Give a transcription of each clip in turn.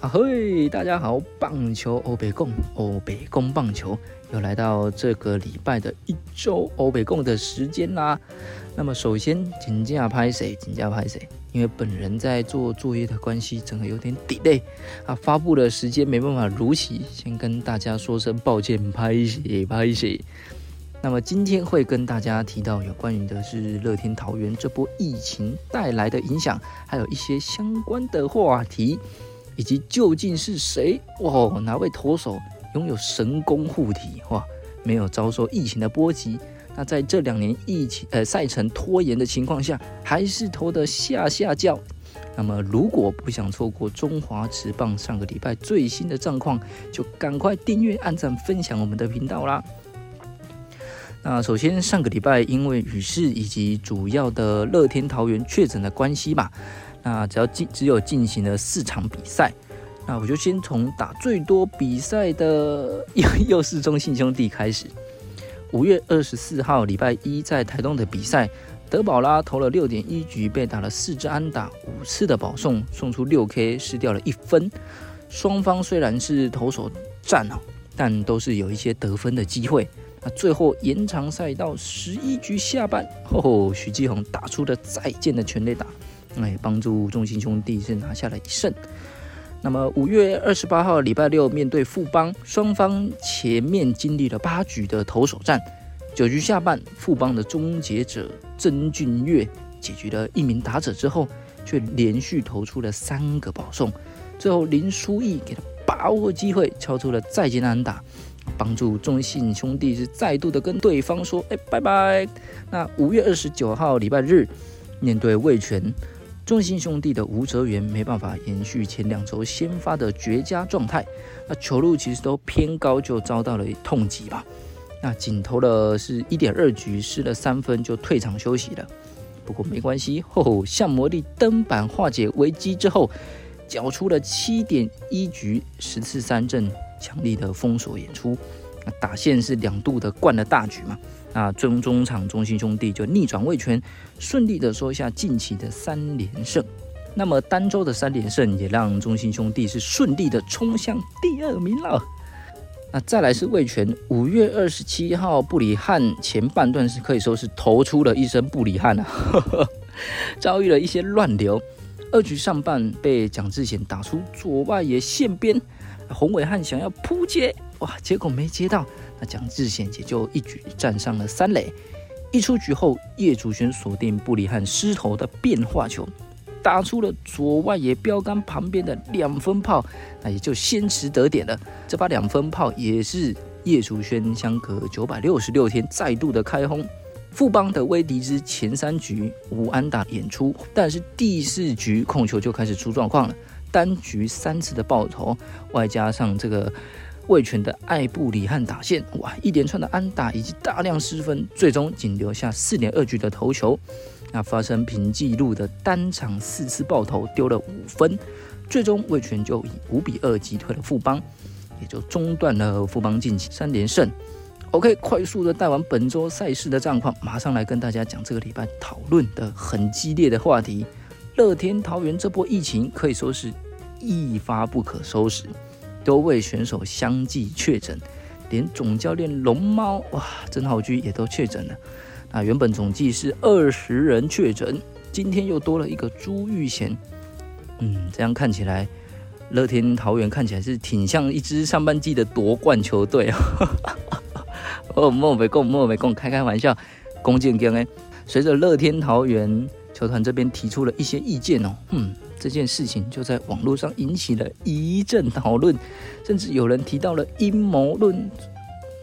啊嘿，大家好，棒球欧北共欧北共棒球又来到这个礼拜的一周欧北共的时间啦。那么首先请假拍谁？请假拍谁？因为本人在做作业的关系，整个有点 delay 啊，发布的时间没办法如期，先跟大家说声抱歉，拍谁拍谁。那么今天会跟大家提到有关于的是乐天桃园这波疫情带来的影响，还有一些相关的话题。以及究竟是谁哇？哪位投手拥有神功护体哇？没有遭受疫情的波及？那在这两年疫情呃赛程拖延的情况下，还是投的下下叫。那么如果不想错过中华职棒上个礼拜最新的状况，就赶快订阅、按赞、分享我们的频道啦。那首先上个礼拜因为雨势以及主要的乐天桃园确诊的关系嘛。那只要进只有进行了四场比赛，那我就先从打最多比赛的又又是中信兄弟开始。五月二十四号礼拜一在台东的比赛，德保拉投了六点一局，被打了四支安打，五次的保送，送出六 K，失掉了一分。双方虽然是投手战哦，但都是有一些得分的机会。那最后延长赛到十一局下半，哦，许继宏打出了再见的全垒打。哎，帮助中信兄弟是拿下了一胜。那么五月二十八号礼拜六面对富邦，双方前面经历了八局的投手战，九局下半，富邦的终结者曾俊岳解决了一名打者之后，却连续投出了三个保送，最后林书义给他把握机会敲出了再见安打，帮助中信兄弟是再度的跟对方说哎拜拜。那五月二十九号礼拜日面对魏权。中信兄弟的吴哲源没办法延续前两周先发的绝佳状态，那球路其实都偏高，就遭到了痛击吧。那仅投了是一点二局，失了三分就退场休息了。不过没关系，吼，向魔力登板化解危机之后，缴出了七点一局十次三振，强力的封锁演出。那打线是两度的灌了大局嘛。那中中场中心兄弟就逆转位权，顺利的收下近期的三连胜。那么单周的三连胜也让中心兄弟是顺利的冲向第二名了。那再来是魏权，五月二十七号布里汉前半段是可以说是投出了一身布里汉啊呵呵，遭遇了一些乱流。二局上半被蒋志贤打出左外野线边，洪伟汉想要扑接，哇，结果没接到。那蒋志贤也就一举站上了三垒。一出局后，叶祖轩锁定布里汉狮头的变化球，打出了左外野标杆旁边的两分炮，那也就先持得点了。这把两分炮也是叶祖轩相隔九百六十六天再度的开轰。富邦的威迪兹前三局无安打演出，但是第四局控球就开始出状况了，单局三次的爆头，外加上这个。卫权的艾布里汉打线，哇，一连串的安打以及大量失分，最终仅留下四点二局的投球，那发生平纪录的单场四次爆头，丢了五分，最终卫权就以五比二击退了富邦，也就中断了富邦近期三连胜。OK，快速的带完本周赛事的战况，马上来跟大家讲这个礼拜讨论的很激烈的话题：乐天桃园这波疫情可以说是一发不可收拾。多位选手相继确诊，连总教练龙猫哇曾浩居也都确诊了。那原本总计是二十人确诊，今天又多了一个朱玉贤。嗯，这样看起来，乐天桃园看起来是挺像一支上半季的夺冠球队啊。哦，莫没共，莫没共，开开玩笑。龚建根哎，随着乐天桃园球团这边提出了一些意见哦，嗯。这件事情就在网络上引起了一阵讨论，甚至有人提到了阴谋论，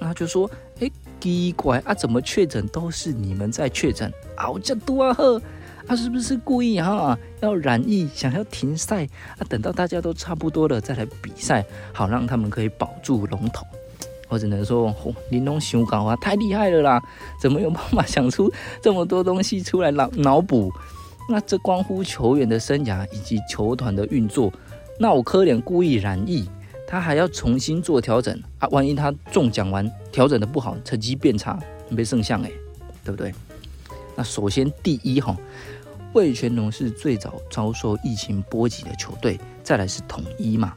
那就说：哎，奇怪啊，怎么确诊都是你们在确诊？啊，这多啊呵，啊是不是故意哈？要染疫，想要停赛啊？等到大家都差不多了再来比赛，好让他们可以保住龙头。我只能说，哦玲珑修稿啊，太厉害了啦！怎么有办法想出这么多东西出来脑脑补？那这关乎球员的生涯以及球团的运作。那我科联故意染疫，他还要重新做调整啊！万一他中奖完调整的不好，成绩变差，没胜相哎，对不对？那首先第一哈，味全龙是最早遭受疫情波及的球队，再来是统一嘛，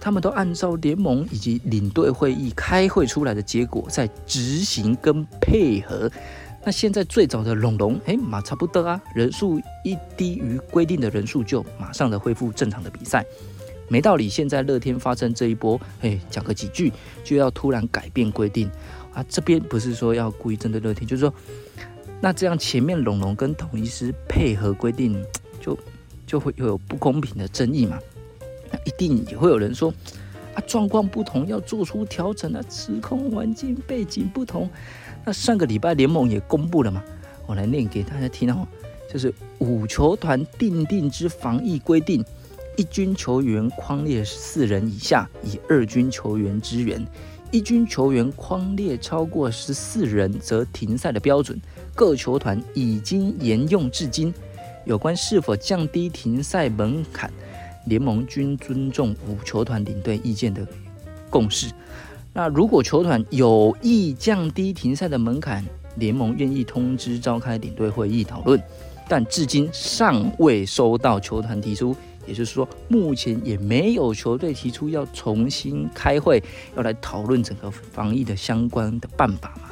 他们都按照联盟以及领队会议开会出来的结果在执行跟配合。那现在最早的龙龙，哎，马差不多啊，人数一低于规定的人数就马上的恢复正常的比赛，没道理。现在乐天发生这一波，哎，讲个几句就要突然改变规定啊？这边不是说要故意针对乐天，就是说。那这样前面龙龙跟统一师配合规定，就就会有不公平的争议嘛？那一定也会有人说啊，状况不同要做出调整啊，时空环境背景不同。那上个礼拜联盟也公布了嘛，我来念给大家听哦，就是五球团定定之防疫规定，一军球员框列四人以下，以二军球员支援；一军球员框列超过十四人，则停赛的标准。各球团已经沿用至今，有关是否降低停赛门槛，联盟均尊重五球团领队意见的共识。那如果球团有意降低停赛的门槛，联盟愿意通知召开领队会议讨论，但至今尚未收到球团提出，也就是说，目前也没有球队提出要重新开会，要来讨论整个防疫的相关的办法嘛。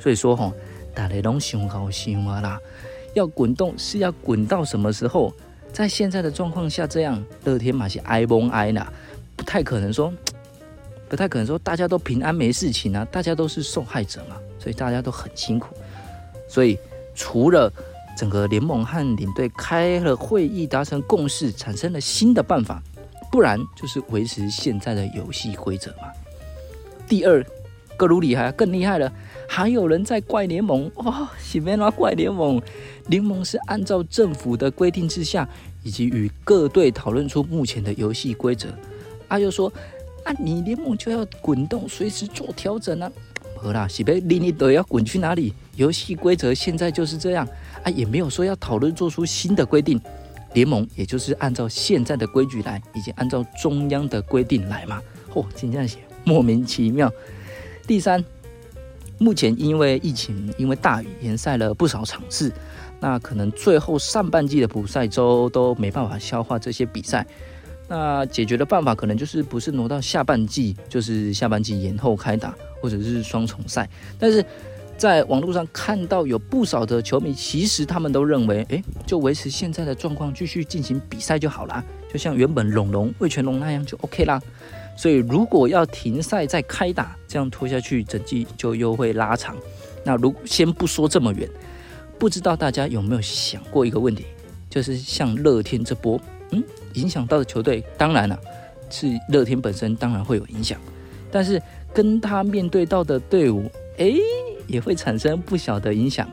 所以说，哈。大家拢想好想啊啦，要滚动是要滚到什么时候？在现在的状况下，这样乐天马是哀崩哀呐，不太可能说，不太可能说大家都平安没事情啊，大家都是受害者嘛，所以大家都很辛苦。所以除了整个联盟和领队开了会议，达成共识，产生了新的办法，不然就是维持现在的游戏规则嘛。第二，格鲁里还，更厉害了。还有人在怪联盟哇？什么那怪联盟？联盟是按照政府的规定之下，以及与各队讨论出目前的游戏规则。啊，又说啊，你联盟就要滚动，随时做调整啊。好啦，是被另一队要滚去哪里？游戏规则现在就是这样啊，也没有说要讨论做出新的规定。联盟也就是按照现在的规矩来，以及按照中央的规定来嘛。嚯，真这样写，莫名其妙。第三。目前因为疫情，因为大雨延赛了不少场次，那可能最后上半季的补赛周都没办法消化这些比赛。那解决的办法可能就是不是挪到下半季，就是下半季延后开打，或者是双重赛。但是在网络上看到有不少的球迷，其实他们都认为，哎，就维持现在的状况，继续进行比赛就好啦，就像原本龙龙、魏全龙那样就 OK 啦。所以，如果要停赛再开打，这样拖下去，整季就又会拉长。那如先不说这么远，不知道大家有没有想过一个问题，就是像乐天这波，嗯，影响到的球队，当然了，是乐天本身当然会有影响，但是跟他面对到的队伍，诶，也会产生不小的影响。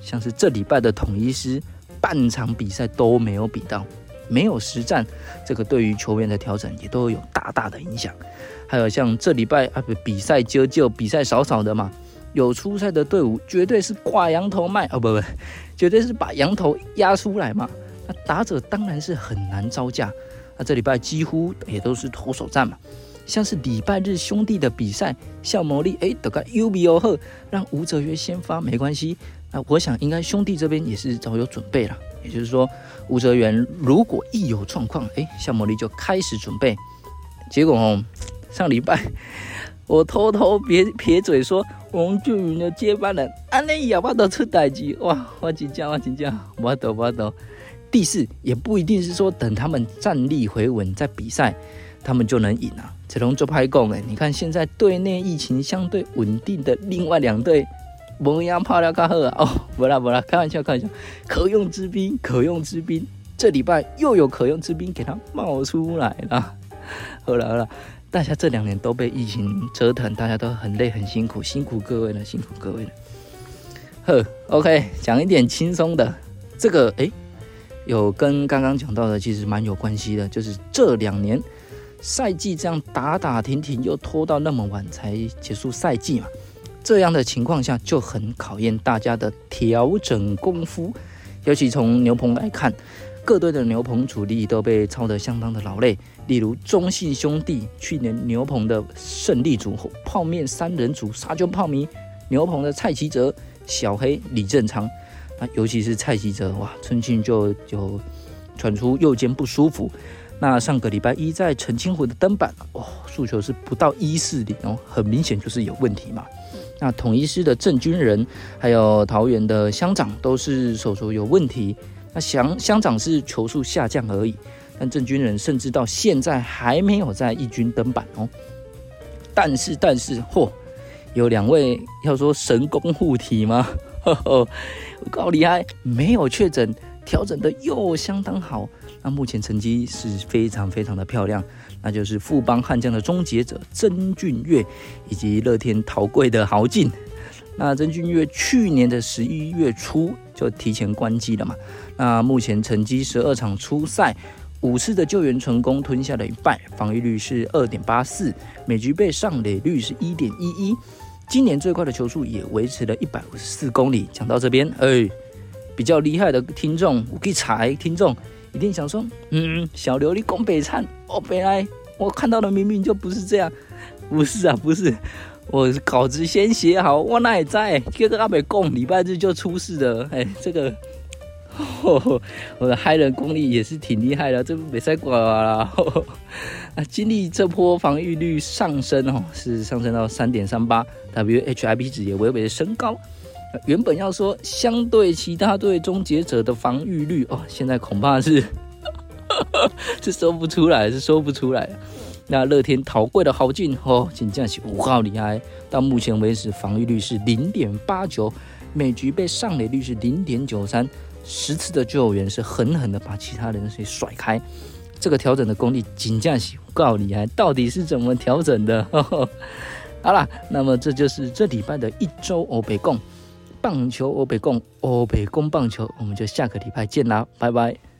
像是这礼拜的统一师，半场比赛都没有比到。没有实战，这个对于球员的调整也都有大大的影响。还有像这礼拜啊，不比赛就就比赛少少的嘛，有出赛的队伍绝对是挂羊头卖哦，不不，绝对是把羊头压出来嘛。那打者当然是很难招架。那这礼拜几乎也都是投手战嘛，像是礼拜日兄弟的比赛，像魔力哎，得个 U B O 后，让吴哲约先发没关系。那我想应该兄弟这边也是早有准备了。也就是说，吴哲源如果一有状况，哎，向魔力就开始准备。结果哦，上礼拜我偷偷撇撇嘴说，王俊云的接班人安内亚巴都出代机，哇，我紧张，我紧张，我抖我抖。第四也不一定是说等他们战力回稳再比赛，他们就能赢啊。这龙就拍供哎，你看现在队内疫情相对稳定的另外两队。蒙阳泡料较好啊！哦，不啦不啦，开玩笑开玩笑，可用之兵，可用之兵，这礼拜又有可用之兵给他冒出来了。好了好了，大家这两年都被疫情折腾，大家都很累很辛苦，辛苦各位了，辛苦各位了。呵，OK，讲一点轻松的，这个诶，有跟刚刚讲到的其实蛮有关系的，就是这两年赛季这样打打停停，又拖到那么晚才结束赛季嘛。这样的情况下就很考验大家的调整功夫，尤其从牛棚来看，各队的牛棚主力都被操得相当的劳累。例如中信兄弟去年牛棚的胜利组泡面三人组沙丘泡米，牛棚的蔡奇哲、小黑、李正昌，那尤其是蔡奇哲，哇，春庆就就传出右肩不舒服。那上个礼拜一在澄清湖的登板，哦，诉求是不到一四零哦，很明显就是有问题嘛。那统一师的郑军人，还有桃园的乡长都是手球有问题。那乡乡长是球速下降而已，但郑军人甚至到现在还没有在一军登板哦。但是但是，嚯，有两位要说神功护体吗？呵呵，够厉害，没有确诊，调整的又相当好。那目前成绩是非常非常的漂亮，那就是富邦悍将的终结者曾俊岳，以及乐天陶贵的豪进。那曾俊岳去年的十一月初就提前关机了嘛？那目前成绩十二场初赛五次的救援成功，吞下了一败，防御率是二点八四，每局被上垒率是一点一一，今年最快的球速也维持了一百五十四公里。讲到这边，哎，比较厉害的听众，我可以踩听众。一定想说，嗯，小刘你攻北灿，哦，本来我看到的明明就不是这样，不是啊，不是，我稿子先写好，我那也在，这个阿北供礼拜日就出事的，哎，这个，我的嗨人功力也是挺厉害的，这不没赛过啦，啊，经历这波防御率上升哦，是上升到三点三八，WHIP 值也微微的升高。原本要说相对其他队终结者的防御率哦，现在恐怕是 是说不出来，是说不出来那乐天逃贵的豪进哦，仅降起五号厉害，到目前为止防御率是零点八九，每局被上垒率是零点九三，十次的救援是狠狠的把其他人给甩开。这个调整的功力仅这样起五号厉害，到底是怎么调整的？好了，那么这就是这礼拜的一周欧北共。棒球欧北共欧北共棒球，我们就下个礼拜见啦，拜拜。